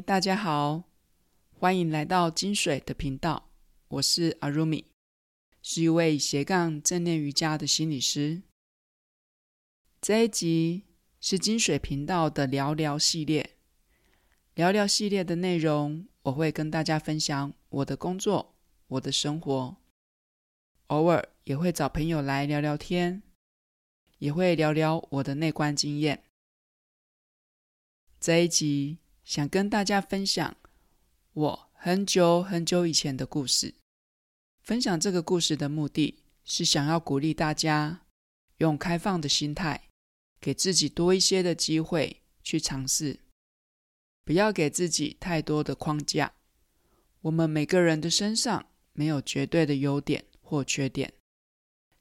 大家好，欢迎来到金水的频道。我是 Arumi，是一位斜杠正念瑜伽的心理师。这一集是金水频道的聊聊系列。聊聊系列的内容，我会跟大家分享我的工作、我的生活，偶尔也会找朋友来聊聊天，也会聊聊我的内观经验。这一集想跟大家分享我很久很久以前的故事。分享这个故事的目的是想要鼓励大家用开放的心态，给自己多一些的机会去尝试，不要给自己太多的框架。我们每个人的身上没有绝对的优点或缺点，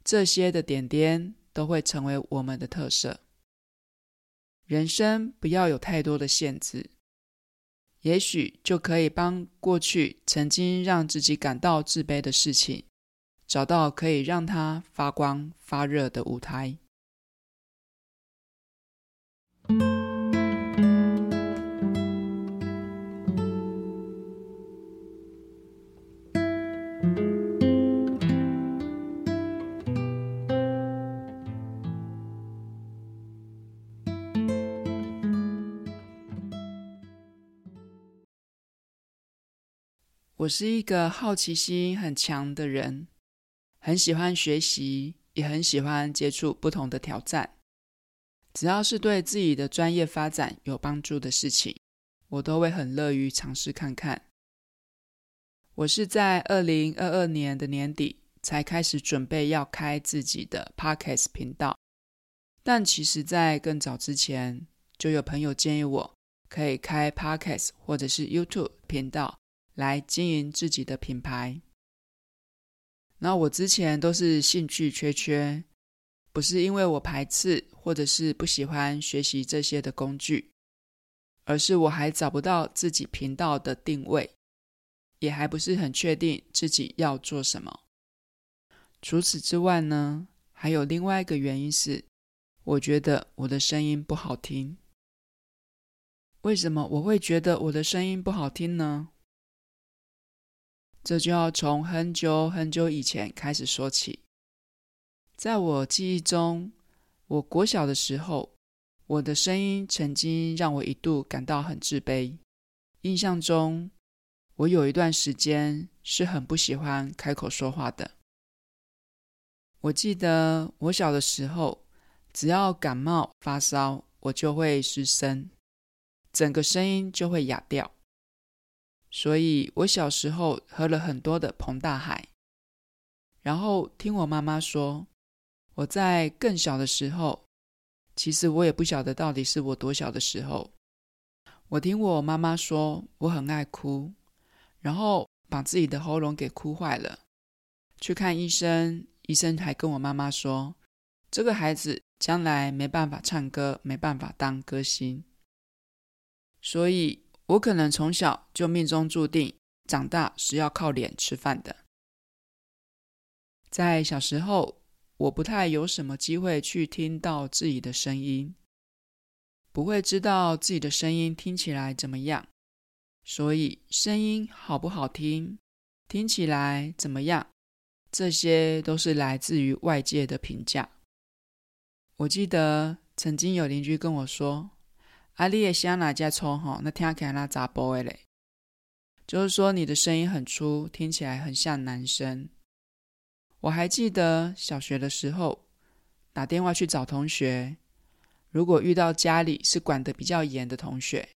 这些的点点都会成为我们的特色。人生不要有太多的限制，也许就可以帮过去曾经让自己感到自卑的事情，找到可以让它发光发热的舞台。我是一个好奇心很强的人，很喜欢学习，也很喜欢接触不同的挑战。只要是对自己的专业发展有帮助的事情，我都会很乐于尝试看看。我是在二零二二年的年底才开始准备要开自己的 Podcast 频道，但其实在更早之前，就有朋友建议我可以开 Podcast 或者是 YouTube 频道。来经营自己的品牌。那我之前都是兴趣缺缺，不是因为我排斥或者是不喜欢学习这些的工具，而是我还找不到自己频道的定位，也还不是很确定自己要做什么。除此之外呢，还有另外一个原因是，我觉得我的声音不好听。为什么我会觉得我的声音不好听呢？这就要从很久很久以前开始说起。在我记忆中，我国小的时候，我的声音曾经让我一度感到很自卑。印象中，我有一段时间是很不喜欢开口说话的。我记得我小的时候，只要感冒发烧，我就会失声，整个声音就会哑掉。所以我小时候喝了很多的澎大海，然后听我妈妈说，我在更小的时候，其实我也不晓得到底是我多小的时候，我听我妈妈说我很爱哭，然后把自己的喉咙给哭坏了，去看医生，医生还跟我妈妈说，这个孩子将来没办法唱歌，没办法当歌星，所以。我可能从小就命中注定，长大是要靠脸吃饭的。在小时候，我不太有什么机会去听到自己的声音，不会知道自己的声音听起来怎么样，所以声音好不好听，听起来怎么样，这些都是来自于外界的评价。我记得曾经有邻居跟我说。阿丽也想哪家粗吼，那听起来那杂波的嘞，就是说你的声音很粗，听起来很像男生。我还记得小学的时候，打电话去找同学，如果遇到家里是管得比较严的同学，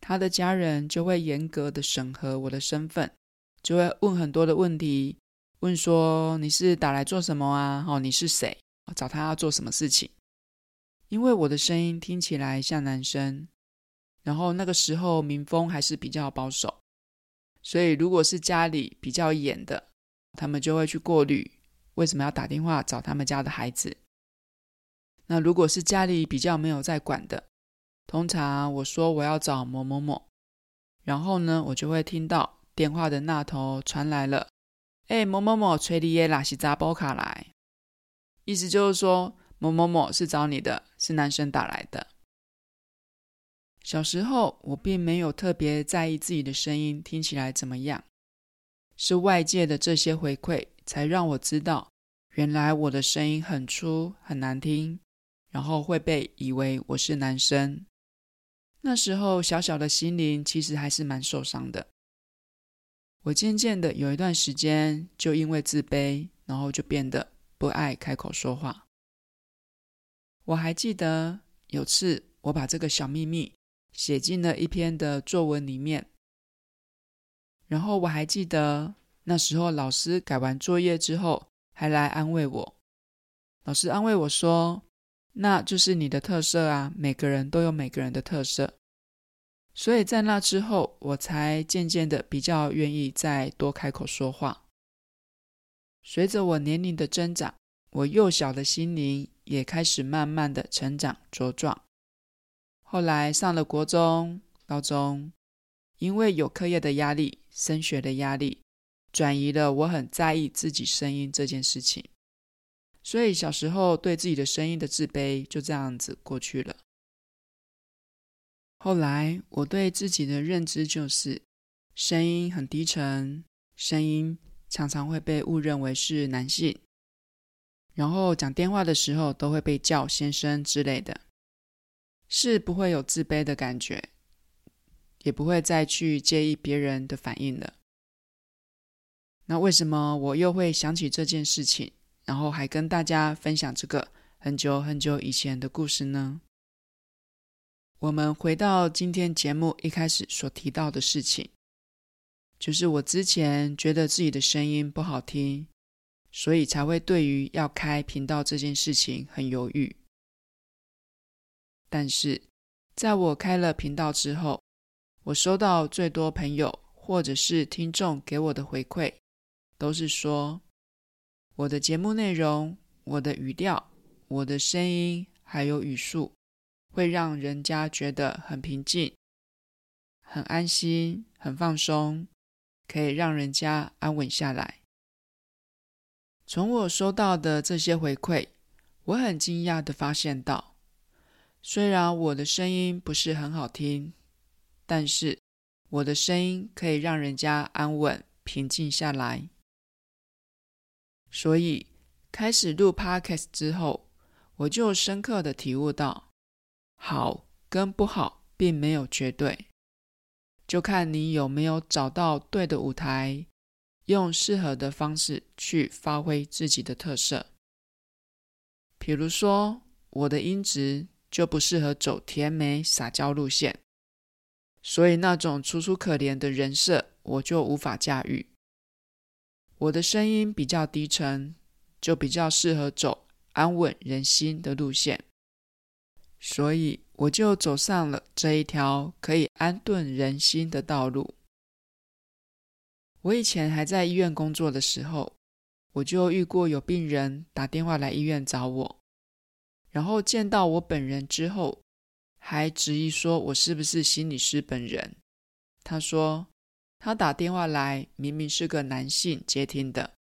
他的家人就会严格的审核我的身份，就会问很多的问题，问说你是打来做什么啊？哦，你是谁？找他要做什么事情？因为我的声音听起来像男生，然后那个时候民风还是比较保守，所以如果是家里比较严的，他们就会去过滤为什么要打电话找他们家的孩子。那如果是家里比较没有在管的，通常我说我要找某某某，然后呢，我就会听到电话的那头传来了：“哎，某某某，催你耶拉西扎波卡来。”意思就是说。某某某是找你的，是男生打来的。小时候，我并没有特别在意自己的声音听起来怎么样，是外界的这些回馈，才让我知道，原来我的声音很粗、很难听，然后会被以为我是男生。那时候，小小的心灵其实还是蛮受伤的。我渐渐的有一段时间，就因为自卑，然后就变得不爱开口说话。我还记得有次，我把这个小秘密。写进了一篇的作文里面，然后我还记得那时候老师改完作业之后，还来安慰我。老师安慰我说：“那就是你的特色啊，每个人都有每个人的特色。”所以在那之后，我才渐渐的比较愿意再多开口说话。随着我年龄的增长，我幼小的心灵也开始慢慢的成长茁壮。后来上了国中、高中，因为有课业的压力、升学的压力，转移了我很在意自己声音这件事情。所以小时候对自己的声音的自卑就这样子过去了。后来我对自己的认知就是，声音很低沉，声音常常会被误认为是男性，然后讲电话的时候都会被叫先生之类的。是不会有自卑的感觉，也不会再去介意别人的反应了。那为什么我又会想起这件事情，然后还跟大家分享这个很久很久以前的故事呢？我们回到今天节目一开始所提到的事情，就是我之前觉得自己的声音不好听，所以才会对于要开频道这件事情很犹豫。但是，在我开了频道之后，我收到最多朋友或者是听众给我的回馈，都是说我的节目内容、我的语调、我的声音还有语速，会让人家觉得很平静、很安心、很放松，可以让人家安稳下来。从我收到的这些回馈，我很惊讶地发现到。虽然我的声音不是很好听，但是我的声音可以让人家安稳、平静下来。所以开始录 Podcast 之后，我就深刻的体悟到，好跟不好并没有绝对，就看你有没有找到对的舞台，用适合的方式去发挥自己的特色。比如说，我的音质。就不适合走甜美撒娇路线，所以那种楚楚可怜的人设我就无法驾驭。我的声音比较低沉，就比较适合走安稳人心的路线，所以我就走上了这一条可以安顿人心的道路。我以前还在医院工作的时候，我就遇过有病人打电话来医院找我。然后见到我本人之后，还质疑说我是不是心理师本人。他说他打电话来明明是个男性接听的，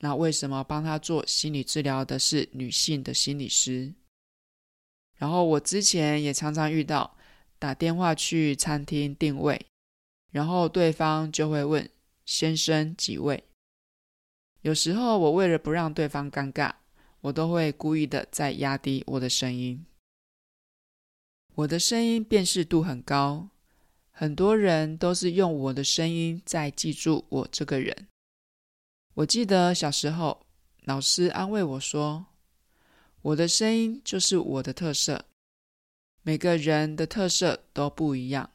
那为什么帮他做心理治疗的是女性的心理师？然后我之前也常常遇到打电话去餐厅订位，然后对方就会问先生几位。有时候我为了不让对方尴尬。我都会故意的在压低我的声音，我的声音辨识度很高，很多人都是用我的声音在记住我这个人。我记得小时候，老师安慰我说：“我的声音就是我的特色，每个人的特色都不一样。”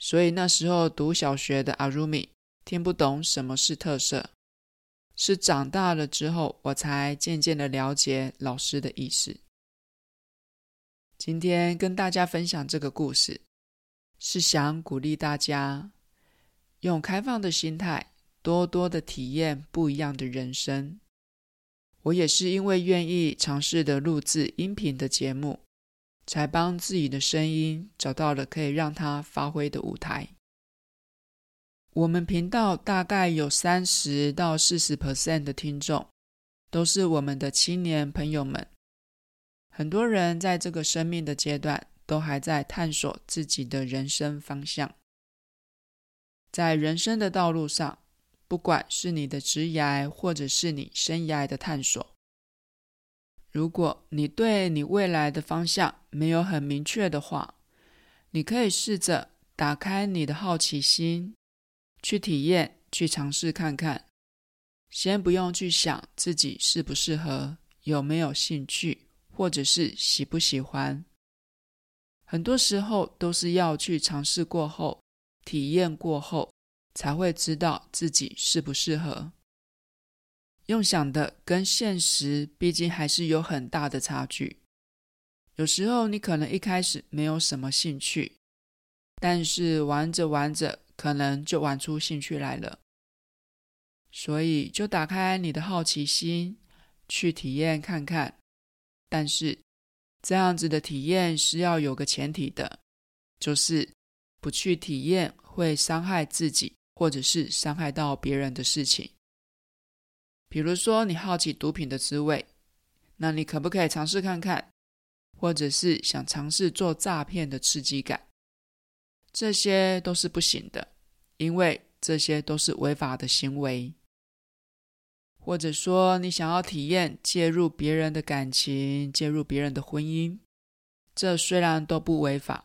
所以那时候读小学的阿如米听不懂什么是特色。是长大了之后，我才渐渐的了解老师的意思。今天跟大家分享这个故事，是想鼓励大家用开放的心态，多多的体验不一样的人生。我也是因为愿意尝试的录制音频的节目，才帮自己的声音找到了可以让它发挥的舞台。我们频道大概有三十到四十 percent 的听众，都是我们的青年朋友们。很多人在这个生命的阶段，都还在探索自己的人生方向。在人生的道路上，不管是你的职涯，或者是你生涯的探索，如果你对你未来的方向没有很明确的话，你可以试着打开你的好奇心，去体验，去尝试看看。先不用去想自己适不适合，有没有兴趣，或者是喜不喜欢。很多时候都是要去尝试过后，体验过后，才会知道自己适不适合。用想的跟现实，毕竟还是有很大的差距。有时候你可能一开始没有什么兴趣，但是玩着玩着，可能就玩出兴趣来了。所以就打开你的好奇心，去体验看看。但是这样子的体验是要有个前提的，就是不去体验会伤害自己或者是伤害到别人的事情。比如说你好奇毒品的滋味，那你可不可以尝试看看？或者是想尝试做诈骗的刺激感？这些都是不行的，因为这些都是违法的行为。或者说，你想要体验介入别人的感情、介入别人的婚姻，这虽然都不违法，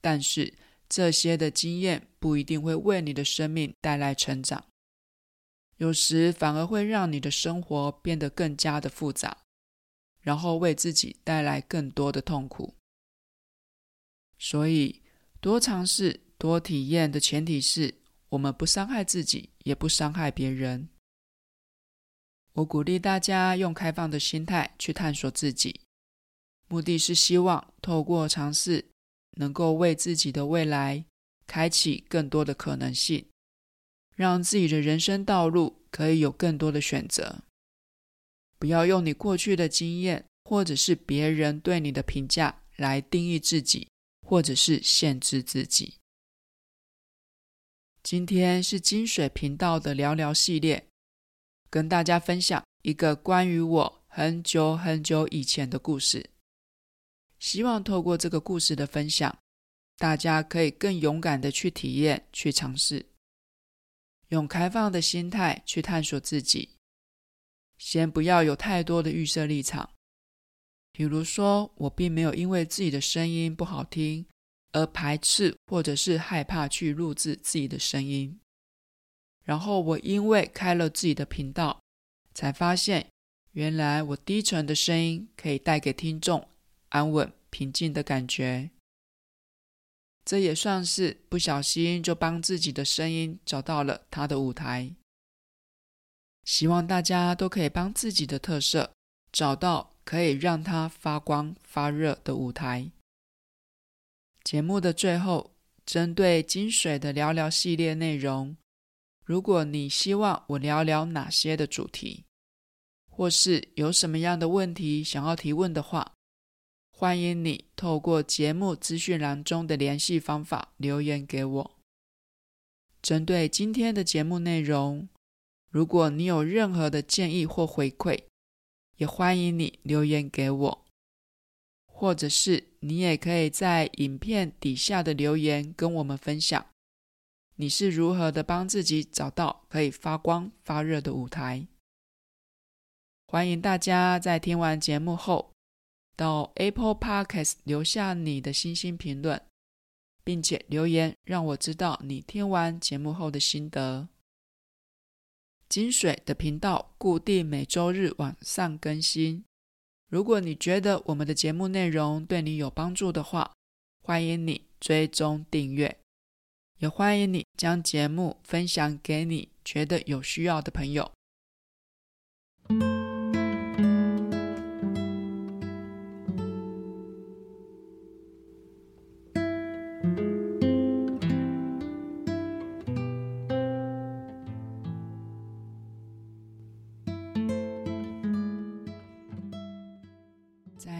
但是这些的经验不一定会为你的生命带来成长，有时反而会让你的生活变得更加的复杂，然后为自己带来更多的痛苦。所以，多尝试、多体验的前提是我们不伤害自己，也不伤害别人。我鼓励大家用开放的心态去探索自己，目的是希望透过尝试，能够为自己的未来开启更多的可能性，让自己的人生道路可以有更多的选择。不要用你过去的经验，或者是别人对你的评价来定义自己，或者是限制自己。今天是金水频道的聊聊系列。跟大家分享一个关于我很久很久以前的故事，希望透过这个故事的分享，大家可以更勇敢的去体验、去尝试，用开放的心态去探索自己。先不要有太多的预设立场，比如说，我并没有因为自己的声音不好听而排斥或者是害怕去录制自己的声音。然后我因为开了自己的频道，才发现原来我低沉的声音可以带给听众安稳平静的感觉。这也算是不小心就帮自己的声音找到了它的舞台。希望大家都可以帮自己的特色找到可以让它发光发热的舞台。节目的最后，针对金水的聊聊系列内容。如果你希望我聊聊哪些的主题，或是有什么样的问题想要提问的话，欢迎你透过节目资讯栏中的联系方法留言给我。针对今天的节目内容，如果你有任何的建议或回馈，也欢迎你留言给我，或者是你也可以在影片底下的留言跟我们分享。你是如何的帮自己找到可以发光发热的舞台？欢迎大家在听完节目后，到 Apple Podcast 留下你的星星评论，并且留言让我知道你听完节目后的心得。金水的频道固定每周日晚上更新。如果你觉得我们的节目内容对你有帮助的话，欢迎你追踪订阅。也欢迎你将节目分享给你觉得有需要的朋友。